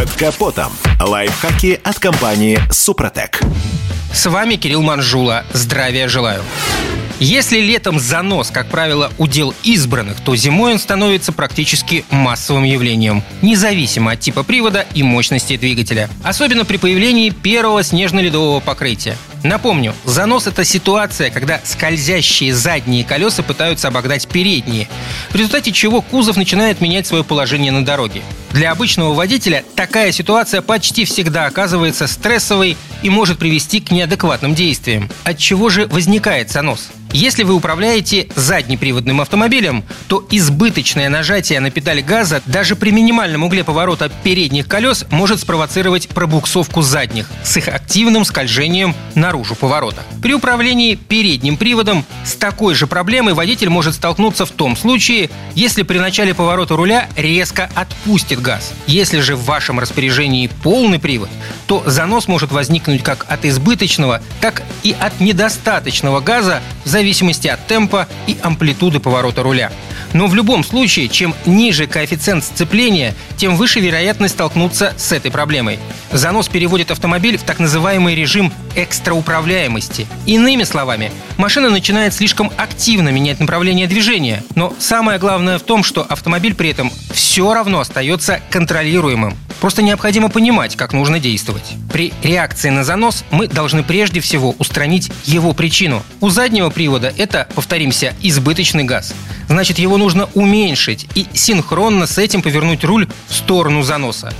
Под капотом. Лайфхаки от компании «Супротек». С вами Кирилл Манжула. Здравия желаю. Если летом занос, как правило, удел избранных, то зимой он становится практически массовым явлением, независимо от типа привода и мощности двигателя. Особенно при появлении первого снежно-ледового покрытия. Напомню, занос – это ситуация, когда скользящие задние колеса пытаются обогнать передние, в результате чего кузов начинает менять свое положение на дороге. Для обычного водителя такая ситуация почти всегда оказывается стрессовой и может привести к неадекватным действиям. От чего же возникает занос? Если вы управляете заднеприводным автомобилем, то избыточное нажатие на педаль газа даже при минимальном угле поворота передних колес может спровоцировать пробуксовку задних с их активным скольжением наружу поворота. При управлении передним приводом с такой же проблемой водитель может столкнуться в том случае, если при начале поворота руля резко отпустит газ. Если же в вашем распоряжении полный привод, то занос может возникнуть как от избыточного, так и от недостаточного газа в зависимости от темпа и амплитуды поворота руля. Но в любом случае, чем ниже коэффициент сцепления, тем выше вероятность столкнуться с этой проблемой. Занос переводит автомобиль в так называемый режим экстрауправляемости. Иными словами, машина начинает слишком активно менять направление движения. Но самое главное в том, что автомобиль при этом все равно остается контролируемым. Просто необходимо понимать, как нужно действовать. При реакции на занос мы должны прежде всего устранить его причину. У заднего привода это, повторимся, избыточный газ. Значит, его нужно уменьшить и синхронно с этим повернуть руль в сторону заноса.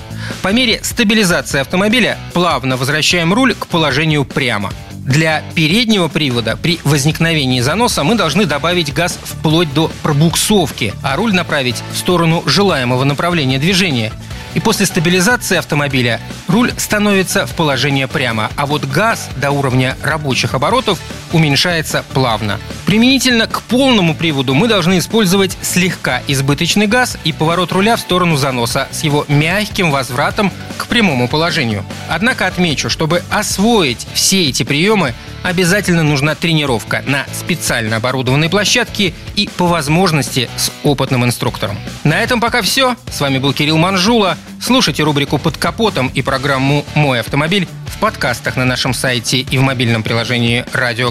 По мере стабилизации автомобиля плавно возвращаем руль к положению прямо. Для переднего привода при возникновении заноса мы должны добавить газ вплоть до пробуксовки, а руль направить в сторону желаемого направления движения – и после стабилизации автомобиля руль становится в положение прямо, а вот газ до уровня рабочих оборотов уменьшается плавно. Применительно к полному приводу мы должны использовать слегка избыточный газ и поворот руля в сторону заноса с его мягким возвратом к прямому положению. Однако отмечу, чтобы освоить все эти приемы, обязательно нужна тренировка на специально оборудованной площадке и по возможности с опытным инструктором. На этом пока все. С вами был Кирилл Манжула. Слушайте рубрику «Под капотом» и программу «Мой автомобиль» в подкастах на нашем сайте и в мобильном приложении «Радио